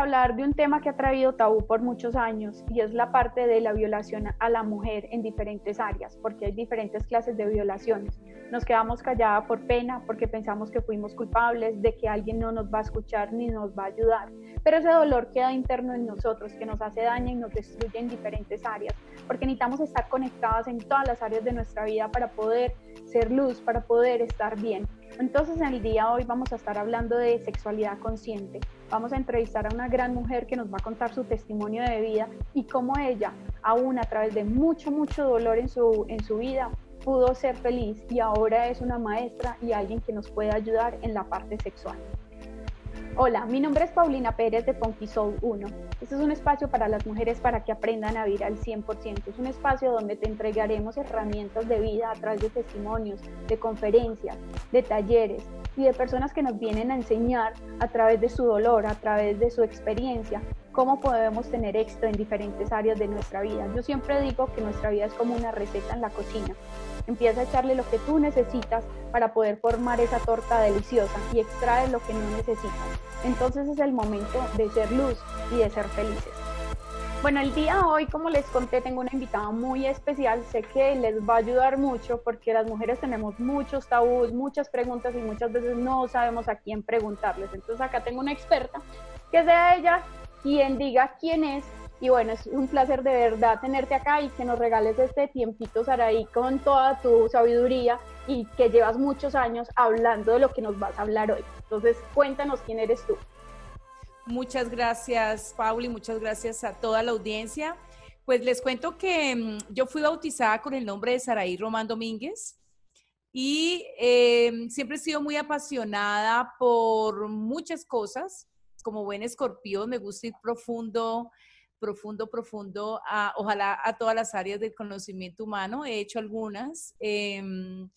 hablar de un tema que ha traído tabú por muchos años y es la parte de la violación a la mujer en diferentes áreas, porque hay diferentes clases de violaciones. Nos quedamos calladas por pena, porque pensamos que fuimos culpables, de que alguien no nos va a escuchar ni nos va a ayudar. Pero ese dolor queda interno en nosotros, que nos hace daño y nos destruye en diferentes áreas, porque necesitamos estar conectadas en todas las áreas de nuestra vida para poder ser luz, para poder estar bien. Entonces en el día de hoy vamos a estar hablando de sexualidad consciente. Vamos a entrevistar a una gran mujer que nos va a contar su testimonio de vida y cómo ella, aún a través de mucho, mucho dolor en su, en su vida, pudo ser feliz y ahora es una maestra y alguien que nos puede ayudar en la parte sexual. Hola, mi nombre es Paulina Pérez de Punky Soul 1. Este es un espacio para las mujeres para que aprendan a vivir al 100%. Es un espacio donde te entregaremos herramientas de vida a través de testimonios, de conferencias, de talleres y de personas que nos vienen a enseñar a través de su dolor, a través de su experiencia, cómo podemos tener éxito en diferentes áreas de nuestra vida. Yo siempre digo que nuestra vida es como una receta en la cocina. Empieza a echarle lo que tú necesitas para poder formar esa torta deliciosa y extrae lo que no necesitas. Entonces es el momento de ser luz y de ser felices. Bueno, el día de hoy, como les conté, tengo una invitada muy especial. Sé que les va a ayudar mucho porque las mujeres tenemos muchos tabús, muchas preguntas y muchas veces no sabemos a quién preguntarles. Entonces acá tengo una experta que sea ella quien diga quién es y bueno, es un placer de verdad tenerte acá y que nos regales este tiempito, Saraí, con toda tu sabiduría y que llevas muchos años hablando de lo que nos vas a hablar hoy. Entonces, cuéntanos quién eres tú. Muchas gracias, Pauli, muchas gracias a toda la audiencia. Pues les cuento que mm, yo fui bautizada con el nombre de Saraí Román Domínguez y em, siempre he sido muy apasionada por muchas cosas. Como buen escorpión, me gusta ir profundo profundo, profundo, a, ojalá a todas las áreas del conocimiento humano. He hecho algunas. Em,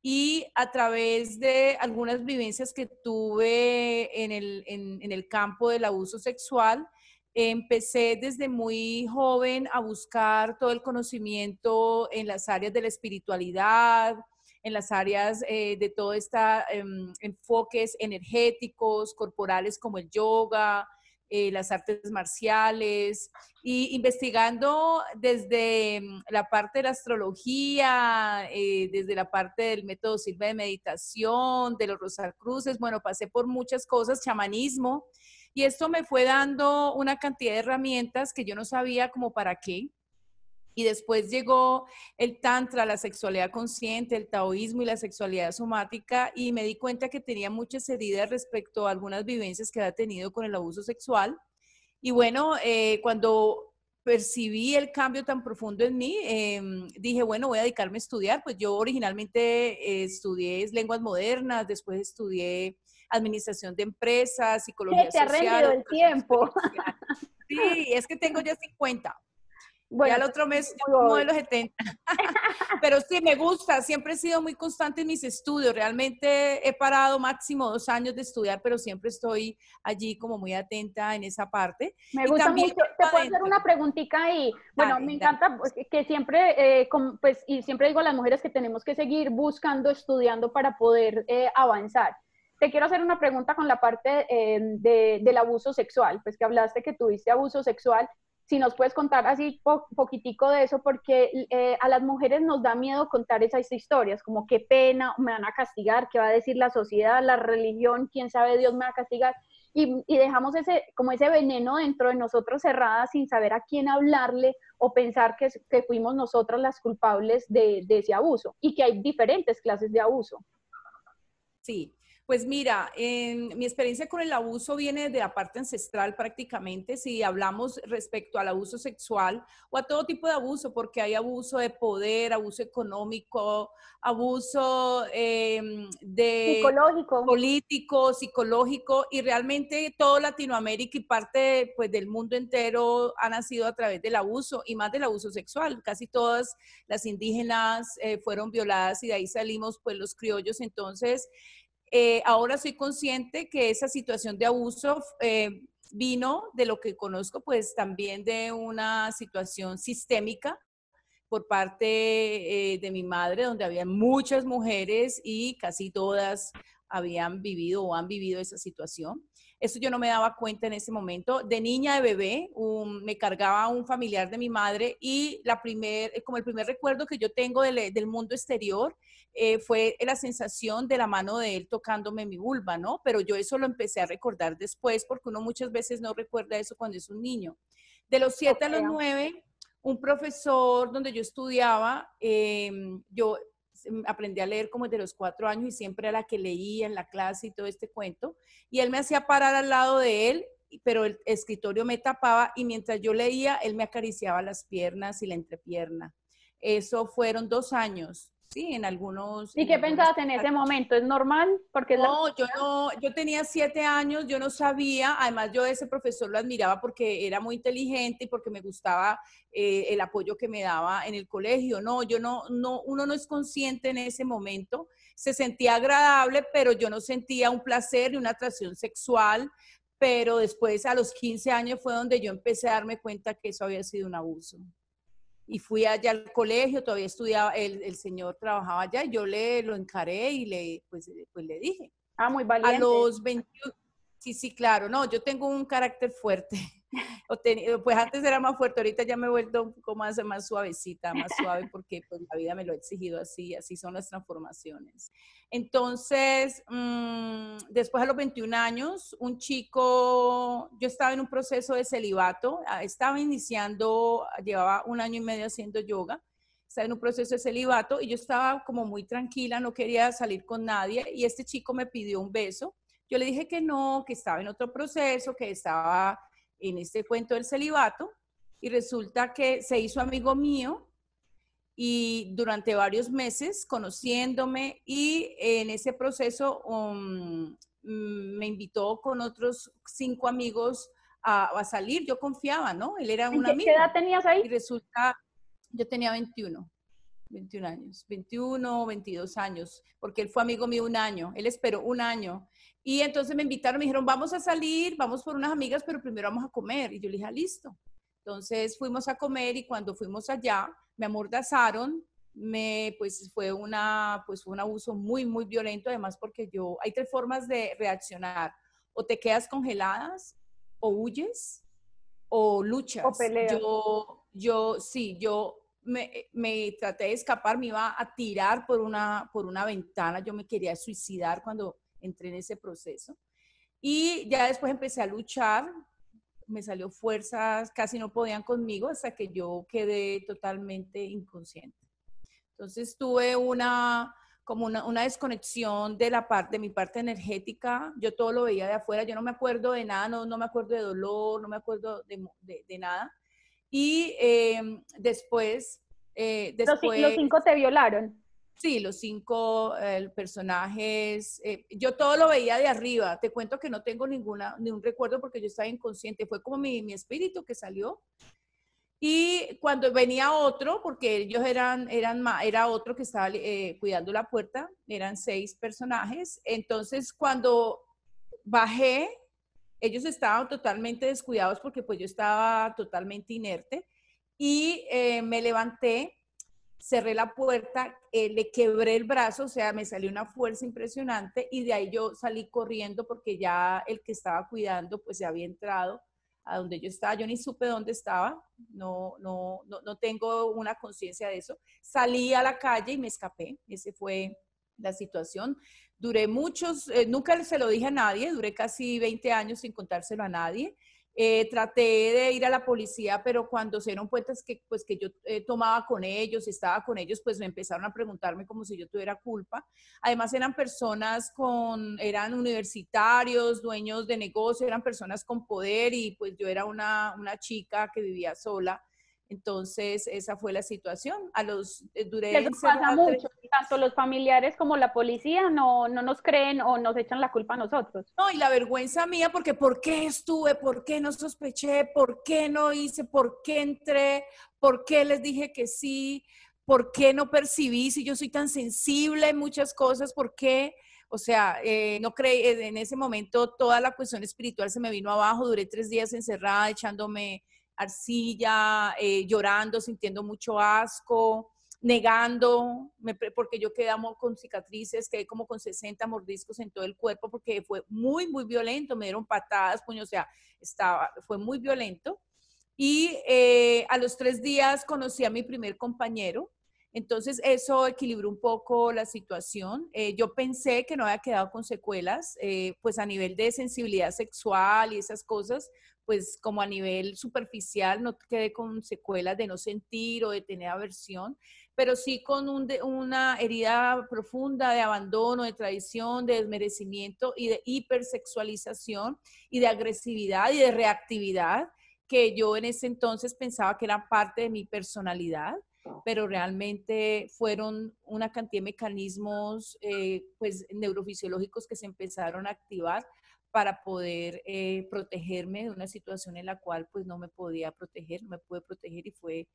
y a través de algunas vivencias que tuve en el, en el campo del abuso sexual, empecé desde muy joven a buscar todo el conocimiento en las áreas de la espiritualidad, en las áreas eh, de todos estos em, enfoques energéticos, corporales como el yoga, eh, las artes marciales y investigando desde mm, la parte de la astrología, eh, desde la parte del método Silva de meditación, de los Rosacruces, bueno, pasé por muchas cosas, chamanismo, y esto me fue dando una cantidad de herramientas que yo no sabía como para qué. Y después llegó el tantra, la sexualidad consciente, el taoísmo y la sexualidad somática y me di cuenta que tenía muchas heridas respecto a algunas vivencias que había tenido con el abuso sexual. Y bueno, eh, cuando percibí el cambio tan profundo en mí, em, dije, bueno, voy a dedicarme a estudiar. Pues yo originalmente eh, estudié lenguas modernas, después estudié administración de empresas, psicología social. Te ha el tiempo. Sí, es que tengo ya 50. Bueno, ya el otro mes modelo 70. Pero sí, me gusta. Siempre he sido muy constante en mis estudios. Realmente he parado máximo dos años de estudiar, pero siempre estoy allí como muy atenta en esa parte. Me gusta mucho. Te puedo hacer una preguntita ahí. Bueno, me encanta pues, que siempre, eh, pues, y siempre digo a las mujeres que tenemos que seguir buscando, estudiando para poder eh, avanzar. Te quiero hacer una pregunta con la parte eh, del abuso sexual, pues que hablaste que tuviste abuso sexual si nos puedes contar así poquitico de eso, porque eh, a las mujeres nos da miedo contar esas historias, como qué pena, me van a castigar, qué va a decir la sociedad, la religión, quién sabe, Dios me va a castigar. Y, dejamos ese, como ese veneno dentro de nosotros cerrada sin saber a quién hablarle o pensar que, que fuimos nosotras las culpables de, de ese abuso y que hay diferentes clases de abuso. Sí, pues mira, en, mi experiencia con el abuso viene de la parte ancestral prácticamente, si hablamos respecto al abuso sexual o a todo tipo de abuso, porque hay abuso de poder, abuso económico, abuso em, de psicológico. político, psicológico, y realmente todo Latinoamérica y parte pues, del mundo entero ha nacido a través del abuso y más del abuso sexual. Casi todas las indígenas eh, fueron violadas y de ahí salimos pues los criollos. Entonces, eh, ahora soy consciente que esa situación de abuso eh, vino de lo que conozco, pues también de una situación sistémica por parte eh, de mi madre, donde había muchas mujeres y casi todas habían vivido o han vivido esa situación. Eso yo no me daba cuenta en ese momento. De niña, de bebé, me cargaba un familiar de mi madre y la primer, como el primer recuerdo que yo tengo del, del mundo exterior eh, fue la sensación de la mano de él tocándome mi vulva, ¿no? Pero yo eso lo empecé a recordar después porque uno muchas veces no recuerda eso cuando es un niño. De los siete a los nueve, un profesor donde yo estudiaba, em, yo aprendí a leer como desde los cuatro años y siempre era la que leía en la clase y todo este cuento. Y él me hacía parar al lado de él, pero el escritorio me tapaba y mientras yo leía, él me acariciaba las piernas y la entrepierna. Eso fueron dos años sí, en algunos... ¿Y qué pensabas en ese momento? ¿Es normal? Porque no, yo no, yo tenía siete años, yo no sabía, además yo ese profesor lo admiraba porque era muy inteligente y porque me gustaba eh, el apoyo que me daba en el colegio. No, yo no, no, uno no es consciente en ese momento, se sentía agradable, pero yo no sentía un placer ni una atracción sexual, pero después a los 15 años fue donde yo empecé a darme cuenta que eso había sido un abuso y fui allá al colegio, todavía estudiaba, el, el señor trabajaba allá, y yo le lo encaré y le, pues, pues le dije. Ah, muy valiente. A los 21, sí, sí, claro, no, yo tengo un carácter fuerte. pues antes era más fuerte, ahorita ya me he vuelto un poco más, más suavecita, más suave, porque pues, la vida me lo ha exigido así, así son las transformaciones. Entonces, mm, después a los 21 años, un chico, yo estaba en un proceso de celibato, ah, estaba iniciando, llevaba un año y medio haciendo yoga, estaba en un proceso de celibato y yo estaba como muy tranquila, no quería salir con nadie y este chico me pidió un beso. Yo le dije que no, que estaba en otro proceso, que estaba en este cuento del celibato y resulta que se hizo amigo mío y durante varios meses conociéndome y en ese proceso um, me invitó con otros cinco amigos a, salir. Yo confiaba, ¿no? Él era un amigo. ¿Qué edad tenías ahí? Y resulta, yo tenía 21. 21 años, 21, 22 años, porque él fue amigo mío un año, él esperó un año. Y entonces me invitaron, me dijeron, vamos a salir, vamos por unas amigas, pero primero vamos a comer. Y yo le dije, ah, listo. Entonces fuimos a comer y cuando fuimos allá, me amordazaron, me, pues fue, una, pues fue un abuso muy, muy violento, además porque yo, hay tres formas de reaccionar, o te quedas congeladas, o huyes, o luchas. O peleas. Yo, yo, sí, yo me, me, traté de escapar, me iba a tirar por una, por una ventana, yo me quería suicidar cuando entré en ese proceso. Y ya después empecé a luchar, me salió fuerzas, casi no podían conmigo hasta que yo quedé totalmente inconsciente. Entonces tuve una como una, una, desconexión de la parte de mi parte energética. Yo todo lo veía de afuera. Yo no me acuerdo de nada, no, no me acuerdo de dolor, no me acuerdo de, de, nada. Y em, después, eh, después... Los, cinco te violaron. Sí, los cinco personajes, eh, yo todo lo veía de arriba. Te cuento que no tengo ninguna, ni un recuerdo porque yo estaba inconsciente. Fue como mi, mi espíritu que salió. Y cuando venía otro, porque ellos eran, eran era otro que estaba eh, cuidando la puerta, eran seis personajes. Entonces, cuando bajé, ellos estaban totalmente descuidados porque pues yo estaba totalmente inerte y eh, me levanté cerré la puerta, eh, le quebré el brazo, o sea, me salió una fuerza impresionante y de ahí yo salí corriendo porque ya el que estaba cuidando pues se había entrado a donde yo estaba, yo ni supe dónde estaba, no, no, no, tengo una conciencia de eso. Salí a la calle y me escapé, esa fue la situación. Duré muchos, eh, nunca se lo dije a nadie, duré casi 20 años sin contárselo a nadie. Eh, traté de ir a la policía, pero cuando se dieron cuenta que, pues, que yo eh, tomaba con ellos, estaba con ellos, pues me empezaron a preguntarme como si yo tuviera culpa. Además eran personas con, eran universitarios, dueños de negocio, eran personas con poder y pues yo era una, una chica que vivía sola. Entonces, esa fue la situación. A los eh, duré Eso pasa mucho. Tanto los familiares como la policía no, no nos creen o nos echan la culpa a nosotros. No, y la vergüenza mía, porque ¿por qué estuve? ¿Por qué no sospeché? ¿Por qué no hice? ¿Por qué entré? ¿Por qué les dije que sí? ¿Por qué no percibí si yo soy tan sensible en muchas cosas? ¿Por qué? O sea, eh, no creí, en ese momento toda la cuestión espiritual se me vino abajo, duré tres días encerrada echándome arcilla, eh, llorando, sintiendo mucho asco. negando, porque yo quedamos con cicatrices, quedé como con 60 mordiscos en todo el cuerpo, porque fue muy, muy violento, me dieron patadas, puño, o sea, estaba, fue muy violento. Y eh, a los tres días conocí a mi primer compañero, entonces, eso equilibró un poco la situación. Eh, yo pensé que no había quedado con secuelas, eh, pues a nivel de sensibilidad sexual y esas cosas, pues como a nivel superficial no quedé con secuelas de no sentir o de tener aversión, pero sí con una herida profunda de abandono, de traición, de desmerecimiento y de hipersexualización y de agresividad y de reactividad que yo en ese entonces pensaba que eran parte de mi personalidad pero realmente fueron una cantidad de mecanismos eh, pues, neurofisiológicos que se empezaron a activar para poder eh, protegerme de una situación en la cual pues no me podía proteger, no me pude proteger y fue,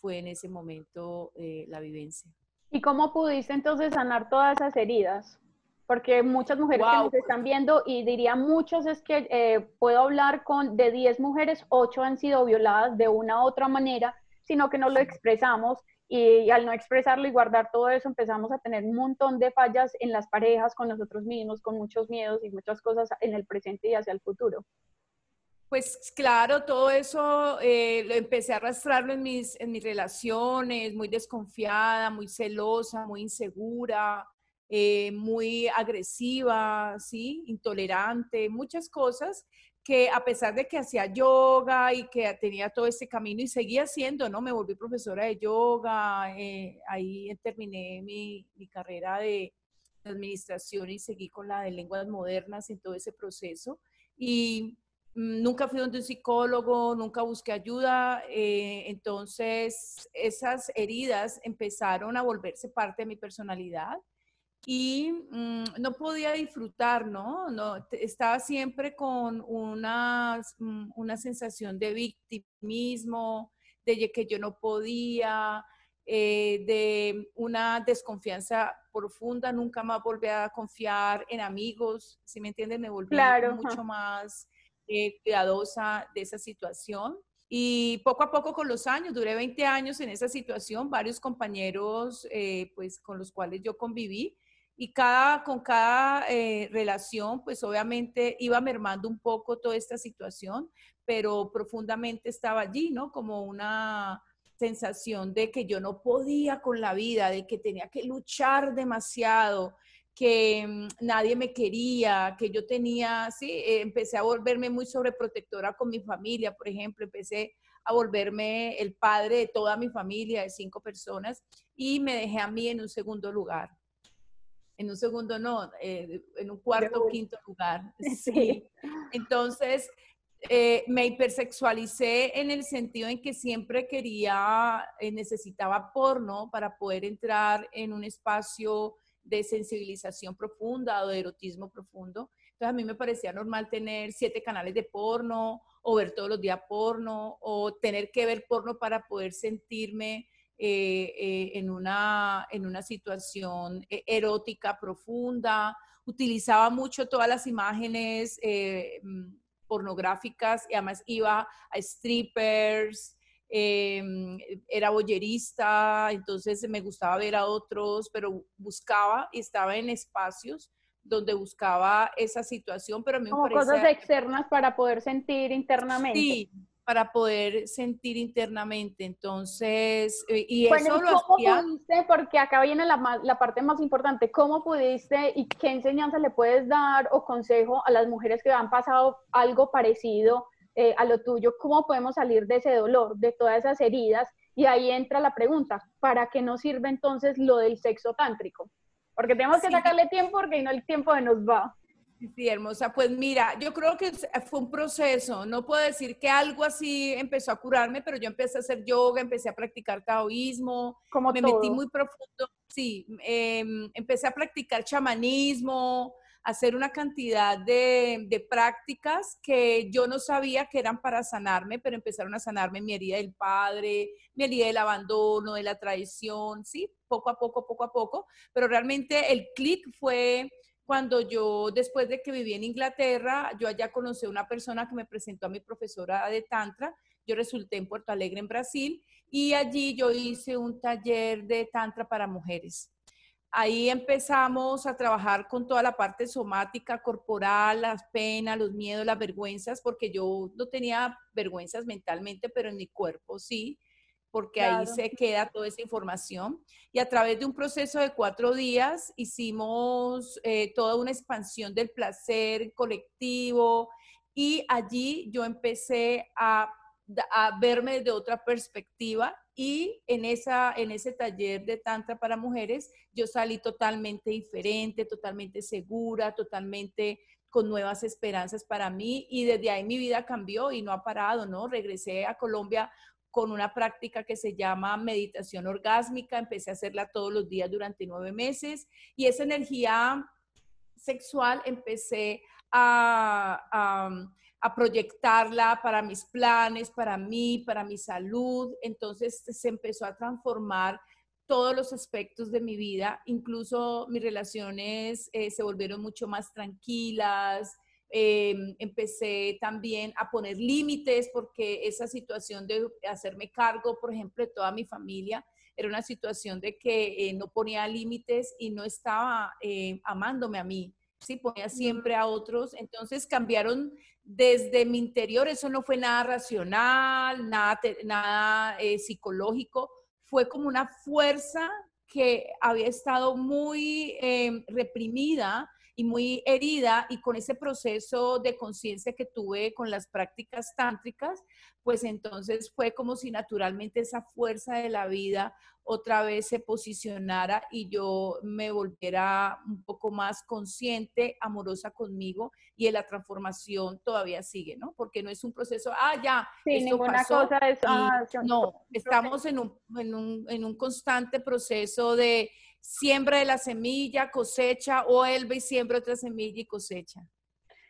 fue en ese momento eh, la vivencia. ¿Y cómo pudiste entonces sanar todas esas heridas? Porque muchas mujeres que nos están viendo y diría muchos es que puedo hablar con de 10 mujeres, 8 han sido violadas de una u otra manera sino que no lo expresamos y, al no expresarlo y guardar todo eso empezamos a tener un montón de fallas en las parejas, con nosotros mismos, con muchos miedos y muchas cosas en el presente y hacia el futuro. Pues claro, todo eso eh, lo empecé a arrastrarlo en mis, en mis relaciones, muy desconfiada, muy celosa, muy insegura, eh, muy agresiva, ¿sí? intolerante, muchas cosas que a pesar de que hacía yoga y que tenía todo este camino y seguía haciendo, ¿no? Me volví profesora de yoga, eh, ahí terminé mi, carrera de, administración y seguí con la de lenguas modernas en todo ese proceso. Y mm, nunca fui donde un psicólogo, nunca busqué ayuda, eh, entonces esas heridas empezaron a volverse parte de mi personalidad y mm, no podía disfrutar, ¿no? no estaba siempre con una, mm, una sensación de victimismo, de que yo no podía, eh, de una desconfianza profunda, nunca más volví a confiar en amigos, si me entienden, me volví mucho más eh, cuidadosa de esa situación. Y poco a poco con los años, duré 20 años en esa situación, varios compañeros eh, pues con los cuales yo conviví, y cada, con cada eh, relación, pues obviamente iba mermando un poco toda esta situación, pero profundamente estaba allí, ¿no? Como una sensación de que yo no podía con la vida, de que tenía que luchar demasiado, que mm, nadie me quería, que yo tenía, sí, eh, empecé a volverme muy sobreprotectora con mi familia, por ejemplo, empecé a volverme el padre de toda mi familia, de cinco personas, y me dejé a mí en un segundo lugar en un segundo no, eh, en un cuarto o quinto lugar. Sí. Entonces, eh, me hipersexualicé en el sentido en que siempre quería, eh, necesitaba porno para poder entrar en un espacio de sensibilización profunda o de erotismo profundo. Entonces a mí me parecía normal tener siete canales de porno o ver todos los días porno o tener que ver porno para poder sentirme eh, eh, en, una, en una situación eh, erótica profunda, utilizaba mucho todas las imágenes mm, pornográficas y además iba a strippers, em, era boyerista, entonces me gustaba ver a otros, pero buscaba y estaba en espacios donde buscaba esa situación, pero a mí Como cosas externas para poder sentir internamente. Sí, para poder sentir internamente. Entonces, eh, y eso lo ¿cómo pudiste? Porque acá viene la, la, parte más importante. ¿Cómo pudiste y qué enseñanza le puedes dar o consejo a las mujeres que han pasado algo parecido eh, a lo tuyo? ¿Cómo podemos salir de ese dolor, de todas esas heridas? Y ahí entra la pregunta, ¿para qué nos sirve entonces lo del sexo tántrico? Porque tenemos que sacarle tiempo porque no el tiempo de nos va. Sí, hermosa. Pues mira, yo creo que fue un proceso. No puedo decir que algo así empezó a curarme, pero yo empecé a hacer yoga, empecé a practicar taoísmo, Como me metí muy profundo. Sí, em, empecé a practicar chamanismo, hacer una cantidad de, de, prácticas que yo no sabía que eran para sanarme, pero empezaron a sanarme mi herida del padre, mi herida del abandono, de la traición, sí, poco a poco, poco a poco. Pero realmente el clic fue cuando yo, después de que viví en Inglaterra, yo allá conocí a una persona que me presentó a mi profesora de Tantra, yo resulté en Puerto Alegre, en Brasil, y allí yo hice un taller de tantra para mujeres. Ahí empezamos a trabajar con toda la parte somática, corporal, las penas, los miedos, las vergüenzas, porque yo no tenía vergüenzas mentalmente, pero en mi cuerpo sí, porque ahí se queda toda esa información. Y a través de un proceso de cuatro días hicimos eh, toda una expansión del placer colectivo y allí yo empecé a, a verme de otra perspectiva y en, esa, en ese taller de Tantra para mujeres, yo salí totalmente diferente, totalmente segura, totalmente con nuevas esperanzas para mí y desde ahí mi vida cambió y no ha parado, ¿no? Regresé a Colombia con una práctica que se llama meditación orgásmica, empecé a hacerla todos los días durante nueve meses y esa energía sexual empecé a proyectarla para mis planes, para mí, para mi salud. Entonces se empezó a transformar todos los aspectos de mi vida, incluso mis relaciones eh, se volvieron mucho más tranquilas. Em, empecé también a poner límites porque esa situación de hacerme cargo, por ejemplo, de toda mi familia, era una situación de que eh, no ponía límites y no estaba eh, amándome a mí, ¿sí? Ponía siempre a otros. Entonces cambiaron desde mi interior, eso no fue nada racional, nada, nada eh, psicológico, fue como una fuerza que había estado muy em, reprimida y muy herida y con ese proceso de conciencia que tuve con las prácticas tántricas, pues entonces fue como si naturalmente esa fuerza de la vida otra vez se posicionara y yo me volviera un poco más consciente, amorosa conmigo y en la transformación todavía sigue, ¿no? Porque no es un proceso, ah, ya, sí, ninguna cosa es, ah, no, estamos en un, en, un, en un constante proceso de siembra de la semilla, cosecha, o él y siembra otra semilla y cosecha.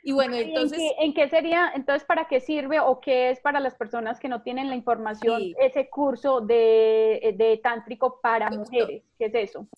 Y bueno, entonces... ¿En qué, sería, entonces, para qué sirve o qué es para las personas que no tienen la información ese curso de, de tántrico para mujeres? ¿Qué es eso?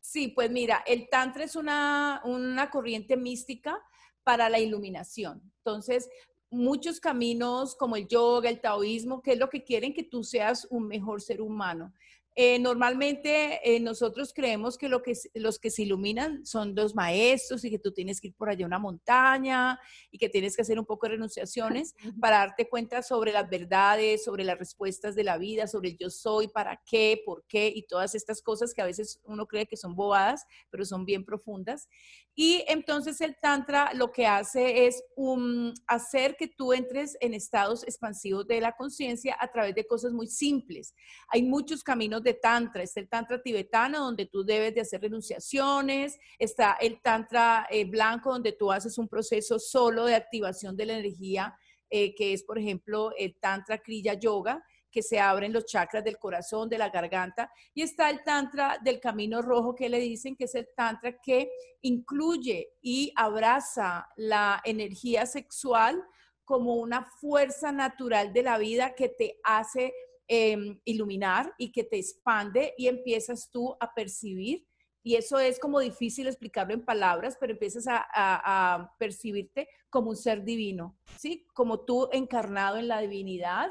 Sí, pues mira, el tantra es una, una corriente mística para la iluminación. Entonces, muchos caminos como el yoga, el taoísmo, que es lo que quieren que tú seas un mejor ser humano. Eh, normalmente eh, nosotros creemos que, lo que los que se iluminan son los maestros y que tú tienes que ir por allá a una montaña y que tienes que hacer un poco de renunciaciones para darte cuenta sobre las verdades, sobre las respuestas de la vida, sobre el yo soy, para qué, por qué y todas estas cosas que a veces uno cree que son bobadas, pero son bien profundas. Y entonces el Tantra lo que hace es um, hacer que tú entres en estados expansivos de la conciencia a través de cosas muy simples. Hay muchos caminos de Tantra. Está el Tantra tibetano, donde tú debes de hacer renunciaciones. Está el Tantra eh, blanco, donde tú haces un proceso solo de activación de la energía, eh, que es, por ejemplo, el Tantra Kriya Yoga que se abren los chakras del corazón, de la garganta, y está el tantra del camino rojo que le dicen que es el tantra que incluye y abraza la energía sexual como una fuerza natural de la vida que te hace em, iluminar y que te expande y empiezas tú a percibir. Y eso es como difícil explicarlo en palabras, pero empiezas a, a percibirte como un ser divino, ¿sí? Como tú encarnado en la divinidad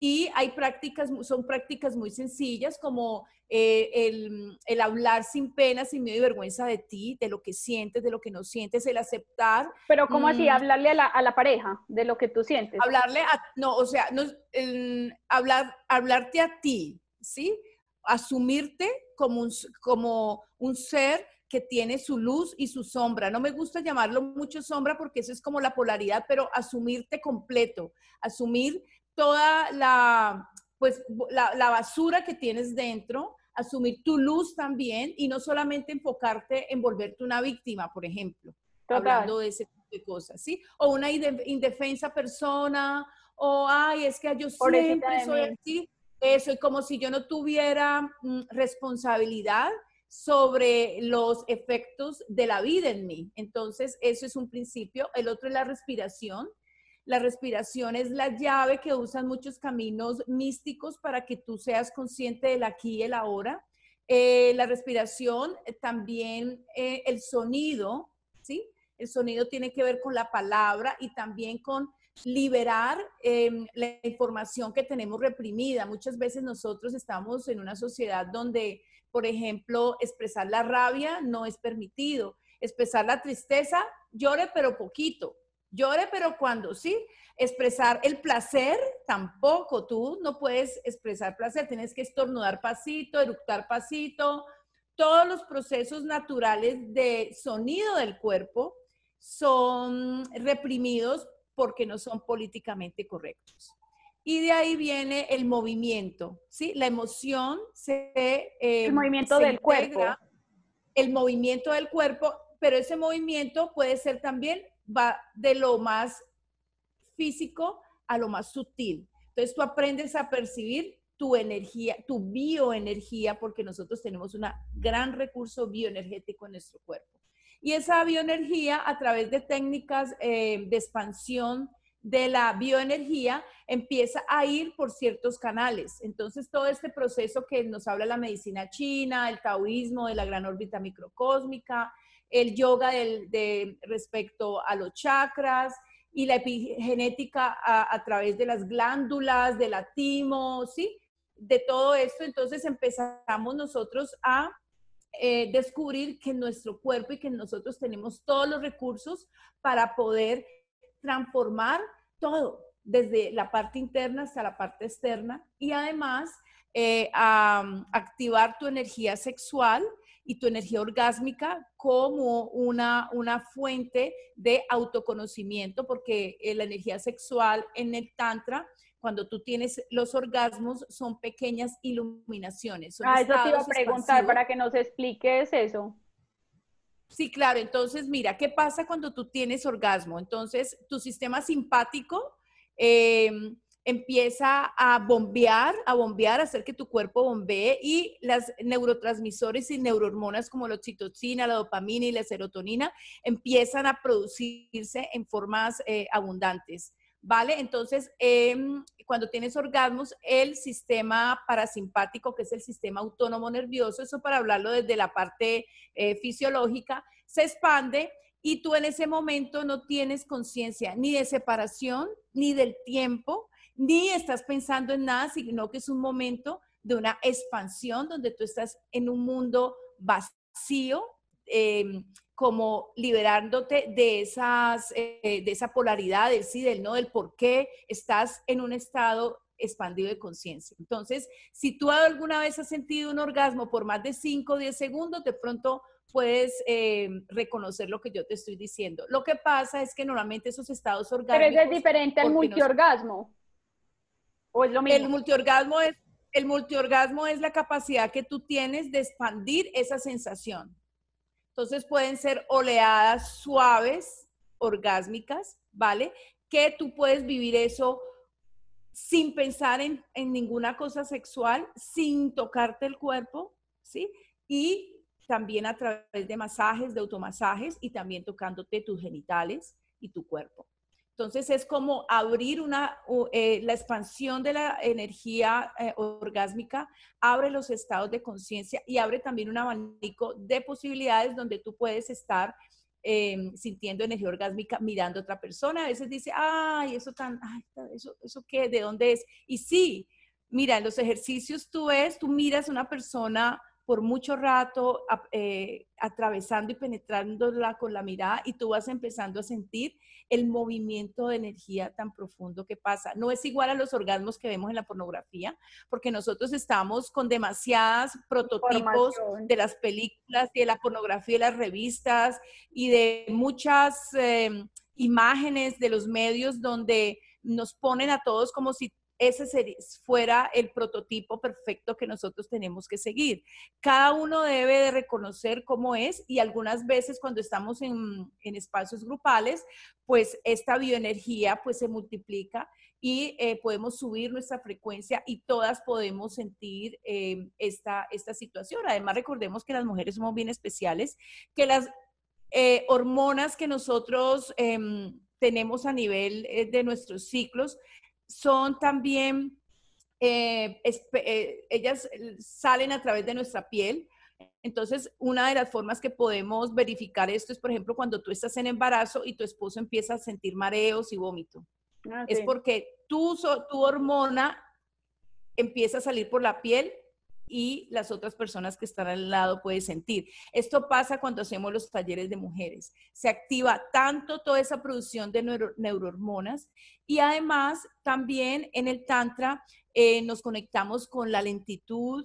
y hay prácticas, son prácticas muy sencillas como eh, el, hablar sin pena, sin miedo y vergüenza de ti, de lo que sientes, de lo que no sientes, el aceptar. Pero ¿cómo así? Mm. Hablarle a la, a la, pareja de lo que tú sientes. Hablarle a, no, o sea, no, hablar, hablarte a ti, ¿sí? Asumirte como un, como un ser que tiene su luz y su sombra. No me gusta llamarlo mucho sombra porque eso es como la polaridad, pero asumirte completo, asumir toda la, pues, la, basura que tienes dentro, asumir tu luz también y no solamente enfocarte en volverte una víctima, por ejemplo, hablando de ese tipo de cosas, ¿sí? O una indefensa persona, o, ay, es que yo siempre soy así, eso, y como si yo no tuviera mm, responsabilidad sobre los efectos de la vida en mí. Entonces, eso es un principio. El otro es la respiración. La respiración es la llave que usan muchos caminos místicos para que tú seas consciente del aquí y el ahora. Eh, la respiración, eh, también eh, el sonido, ¿sí? El sonido tiene que ver con la palabra y también con liberar em, la información que tenemos reprimida. Muchas veces nosotros estamos en una sociedad donde, por ejemplo, expresar la rabia no es permitido, expresar la tristeza, llore pero poquito, llore pero cuando sí, expresar el placer tampoco, tú no puedes expresar placer, tienes que estornudar pasito, eructar pasito, todos los procesos naturales de sonido del cuerpo son reprimidos porque no son políticamente correctos. Y de ahí viene el movimiento, ¿sí? La emoción se... Eh, el movimiento del cuerpo. El movimiento del cuerpo, pero ese movimiento puede ser también, va de lo más físico a lo más sutil. Entonces tú aprendes a percibir tu energía, tu bioenergía, porque nosotros tenemos un gran recurso bioenergético en nuestro cuerpo. Y esa bioenergía, a través de técnicas eh, de expansión de la bioenergía, empieza a ir por ciertos canales. Entonces, todo este proceso que nos habla la medicina china, el taoísmo de la gran órbita microcósmica, el yoga de respecto a los chakras y la epigenética a, a través de las glándulas, de la timo, ¿sí? De todo esto, entonces empezamos nosotros a eh, descubrir que nuestro cuerpo y que nosotros tenemos todos los recursos para poder transformar todo, desde la parte interna hasta la parte externa y además eh, activar tu energía sexual y tu energía orgásmica como una, una fuente de autoconocimiento, porque eh, la energía sexual en el Tantra cuando tú tienes los orgasmos, son pequeñas iluminaciones. ah, eso te iba a preguntar para que nos expliques eso. Sí, claro. Entonces, mira, ¿qué pasa cuando tú tienes orgasmo? Entonces, tu sistema simpático em, empieza a bombear, a bombear, a hacer que tu cuerpo bombee y las neurotransmisores y neurohormonas como la oxitocina, la dopamina y la serotonina empiezan a producirse en formas eh, abundantes. ¿vale? Entonces, em, cuando tienes orgasmos, el sistema parasimpático, que es el sistema autónomo nervioso, eso para hablarlo desde la parte eh, fisiológica, se expande y tú en ese momento no tienes conciencia ni de separación, ni del tiempo, ni estás pensando en nada, sino que es un momento de una expansión donde tú estás en un mundo vacío, em, como liberándote de, esas, eh, de esa polaridad del sí, del no, del por qué estás en un estado expandido de conciencia. Entonces, si tú alguna vez has sentido un orgasmo por más de 5 o 10 segundos, de pronto puedes eh, reconocer lo que yo te estoy diciendo. Lo que pasa es que normalmente esos estados orgánicos... Pero es diferente al multiorgasmo. ¿O es lo mismo? El multiorgasmo es, el multiorgasmo es la capacidad que tú tienes de expandir esa sensación. Entonces pueden ser oleadas suaves, orgásmicas, ¿vale? Que tú puedes vivir eso sin pensar en, ninguna cosa sexual, sin tocarte el cuerpo, ¿sí? Y también a través de masajes, de automasajes y también tocándote tus genitales y tu cuerpo. Entonces es como abrir una, eh, la expansión de la energía eh, orgásmica, abre los estados de conciencia y abre también un abanico de posibilidades donde tú puedes estar em, sintiendo energía orgásmica mirando a otra persona. A veces dice, ay, eso tan, ay, eso, eso qué, ¿de dónde es? Y sí, mira, en los ejercicios tú ves, tú miras a una persona por mucho rato eh, atravesando y penetrándola con la mirada y tú vas empezando a sentir el movimiento de energía tan profundo que pasa. No es igual a los orgasmos que vemos en la pornografía, porque nosotros estamos con demasiadas prototipos de las películas y de la pornografía de las revistas y de muchas em, imágenes de los medios donde nos ponen a todos como si ese fuera el prototipo perfecto que nosotros tenemos que seguir. Cada uno debe de reconocer cómo es y algunas veces cuando estamos en, espacios grupales, pues esta bioenergía pues se multiplica y eh, podemos subir nuestra frecuencia y todas podemos sentir eh, esta, esta situación. Además, recordemos que las mujeres somos bien especiales, que las eh, hormonas que nosotros em, tenemos a nivel de nuestros ciclos son también, eh, eh, ellas salen a través de nuestra piel. Entonces, una de las formas que podemos verificar esto es, por ejemplo, cuando tú estás en embarazo y tu esposo empieza a sentir mareos y vómito. Ah, es porque tu, tu hormona empieza a salir por la piel y las otras personas que están al lado pueden sentir. Esto pasa cuando hacemos los talleres de mujeres. Se activa tanto toda esa producción de neurohormonas y además también en el tantra eh, nos conectamos con la lentitud,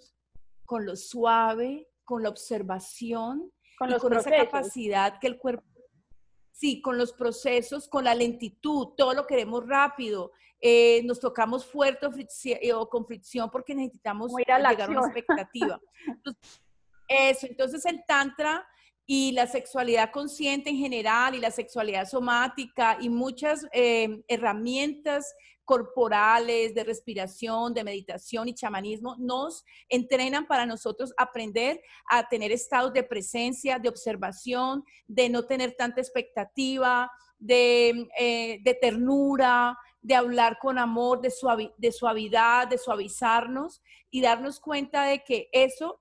con lo suave, con la observación, con, con esa capacidad que el cuerpo Sí, con los procesos, con la lentitud, todo lo queremos rápido. Eh, nos tocamos fuerte o, con fricción porque necesitamos llegar a una expectativa. eso, entonces el tantra y la sexualidad consciente en general y la sexualidad somática y muchas eh, herramientas corporales, de respiración, de meditación y chamanismo, nos entrenan para nosotros aprender a tener estados de presencia, de observación, de no tener tanta expectativa, de, eh, ternura, de hablar con amor, de, de suavidad, de suavizarnos y darnos cuenta de que eso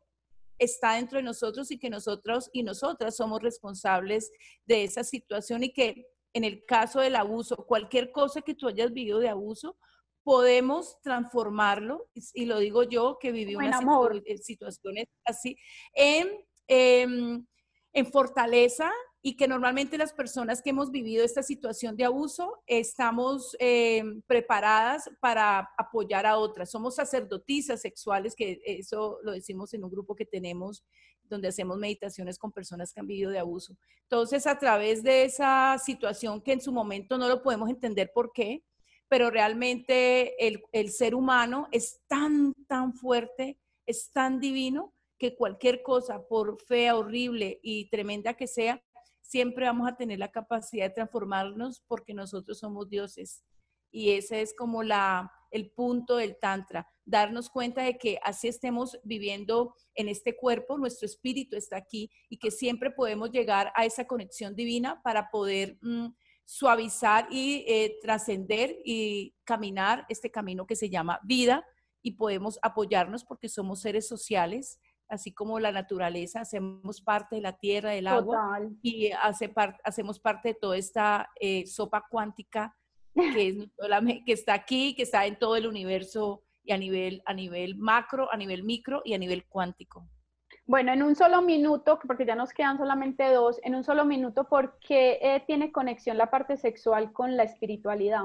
está dentro de nosotros y que nosotros y nosotras somos responsables de esa situación y que en el caso del abuso, cualquier cosa que tú hayas vivido de abuso, podemos transformarlo, y lo digo yo que viví una eh, situaciones así, en, em, en, fortaleza y que normalmente las personas que hemos vivido esta situación de abuso estamos em, preparadas para apoyar a otras. Somos sacerdotisas sexuales, que eso lo decimos en un grupo que tenemos donde hacemos meditaciones con personas que han vivido de abuso. Entonces, a través de esa situación que en su momento no lo podemos entender por qué, pero realmente el, el ser humano es tan, tan fuerte, es tan divino, que cualquier cosa, por fea, horrible y tremenda que sea, siempre vamos a tener la capacidad de transformarnos porque nosotros somos dioses. Y ese es como la, el punto del Tantra, darnos cuenta de que así estemos viviendo en este cuerpo, nuestro espíritu está aquí y que siempre podemos llegar a esa conexión divina para poder mm, suavizar y eh, trascender y caminar este camino que se llama vida y podemos apoyarnos porque somos seres sociales, así como la naturaleza, hacemos parte de la tierra, del agua y hace hacemos parte de toda esta eh, sopa cuántica que, es, que está aquí, que está en todo el universo y a nivel, a nivel macro, a nivel micro y a nivel cuántico. Bueno, en un solo minuto, porque ya nos quedan solamente dos, en un solo minuto, ¿por qué eh, tiene conexión la parte sexual con la espiritualidad?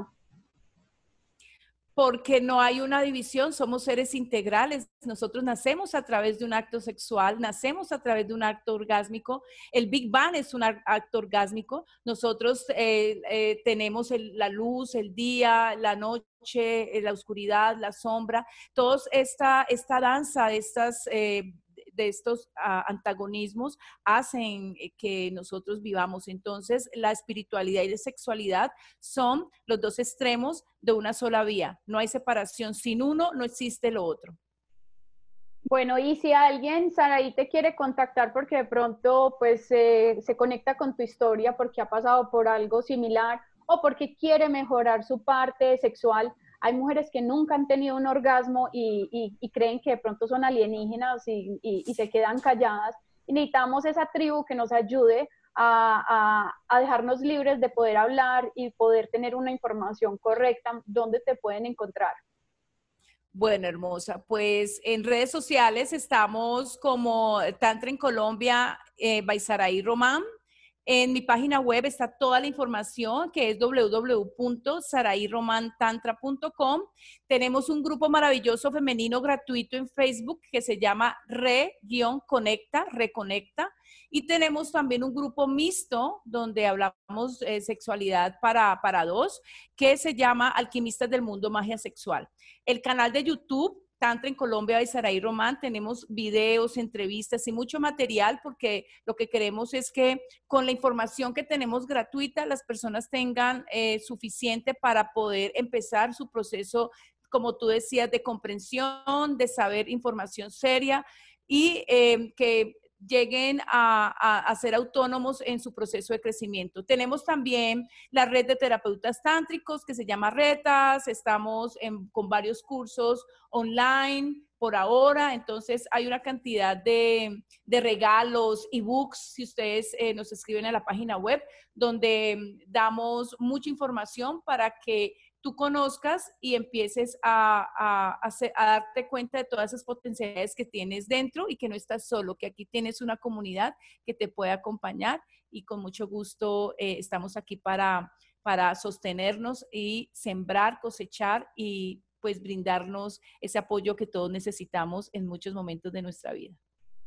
Porque no hay una división, somos seres integrales. Nosotros nacemos a través de un acto sexual, nacemos a través de un acto orgásmico. El Big Bang es un acto orgásmico. Nosotros eh, eh, tenemos la luz, el día, la noche, eh, la oscuridad, la sombra, toda esta, esta danza estas de estos ah, antagonismos hacen eh, que nosotros vivamos. Entonces, la espiritualidad y la sexualidad son los dos extremos de una sola vía. No hay separación. Sin uno, no existe lo otro. Bueno, y si alguien, Saraí, te quiere contactar porque de pronto pues se conecta con tu historia porque ha pasado por algo similar o porque quiere mejorar su parte sexual, hay mujeres que nunca han tenido un orgasmo y, creen que de pronto son alienígenas y, se quedan calladas. Y necesitamos esa tribu que nos ayude a, dejarnos libres de poder hablar y poder tener una información correcta. ¿Dónde te pueden encontrar? Bueno, hermosa, pues en redes sociales estamos como Tantra en Colombia, eh, Baisaraí Román, en mi página web está toda la información que es www.sarairomantantra.com. Tenemos un grupo maravilloso femenino gratuito en Facebook que se llama Re-Conecta, Reconecta. Y tenemos también un grupo mixto donde hablamos de sexualidad para, para dos, que se llama Alquimistas del Mundo Magia Sexual. El canal de YouTube Tantra en Colombia y Saraí Román tenemos videos, entrevistas y mucho material porque lo que queremos es que con la información que tenemos gratuita las personas tengan eh, suficiente para poder empezar su proceso, como tú decías, de comprensión, de saber información seria y eh, que lleguen a, ser autónomos en su proceso de crecimiento. Tenemos también la red de terapeutas tántricos que se llama Retas, estamos con varios cursos online por ahora, entonces hay una cantidad de, de regalos, ebooks, si ustedes eh, nos escriben a la página web, donde damos mucha información para que tú conozcas y empieces a, a, darte cuenta de todas esas potencialidades que tienes dentro y que no estás solo, que aquí tienes una comunidad que te puede acompañar y con mucho gusto eh, estamos aquí para, para sostenernos y sembrar, cosechar y pues brindarnos ese apoyo que todos necesitamos en muchos momentos de nuestra vida.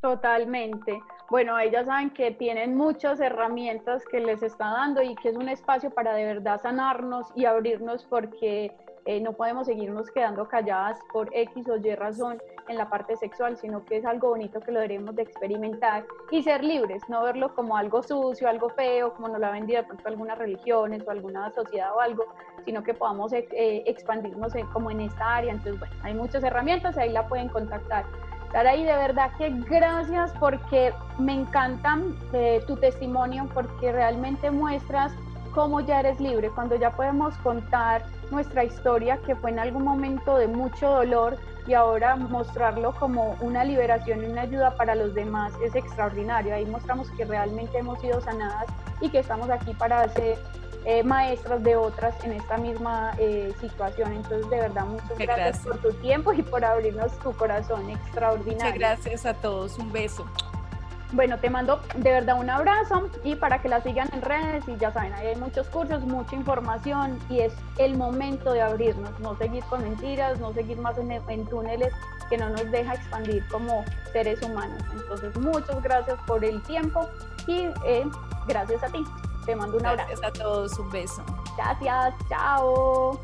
Totalmente. Bueno, ellas saben que tienen muchas herramientas que les está dando y que es un espacio para de verdad sanarnos y abrirnos porque eh, no podemos seguirnos quedando calladas por X o Y razón en la parte sexual, sino que es algo bonito que lo debemos de experimentar y ser libres, no verlo como algo sucio, algo feo, como nos lo ha vendido de pronto algunas religiones o alguna sociedad o algo, sino que podamos eh, expandirnos como en esta área. Entonces, bueno, hay muchas herramientas, ahí la pueden contactar. Saraí, de verdad que gracias porque me encanta eh, tu testimonio, porque realmente muestras cómo ya eres libre, cuando ya podemos contar nuestra historia que fue en algún momento de mucho dolor y ahora mostrarlo como una liberación y una ayuda para los demás es extraordinario. Ahí mostramos que realmente hemos sido sanadas y que estamos aquí para hacer eh, maestras de otras en esta misma eh, situación. Entonces, de verdad, muchas gracias, por tu tiempo y por abrirnos tu corazón extraordinario. Muchas gracias a todos, un beso. Bueno, te mando de verdad un abrazo y para que la sigan en redes y ya saben, ahí hay muchos cursos, mucha información y es el momento de abrirnos, no seguir con mentiras, no seguir más en, en túneles que no nos deja expandir como seres humanos. Entonces, muchas gracias por el tiempo y eh, gracias a ti. Te mando un abrazo. Gracias a todos, un beso. Gracias, chao.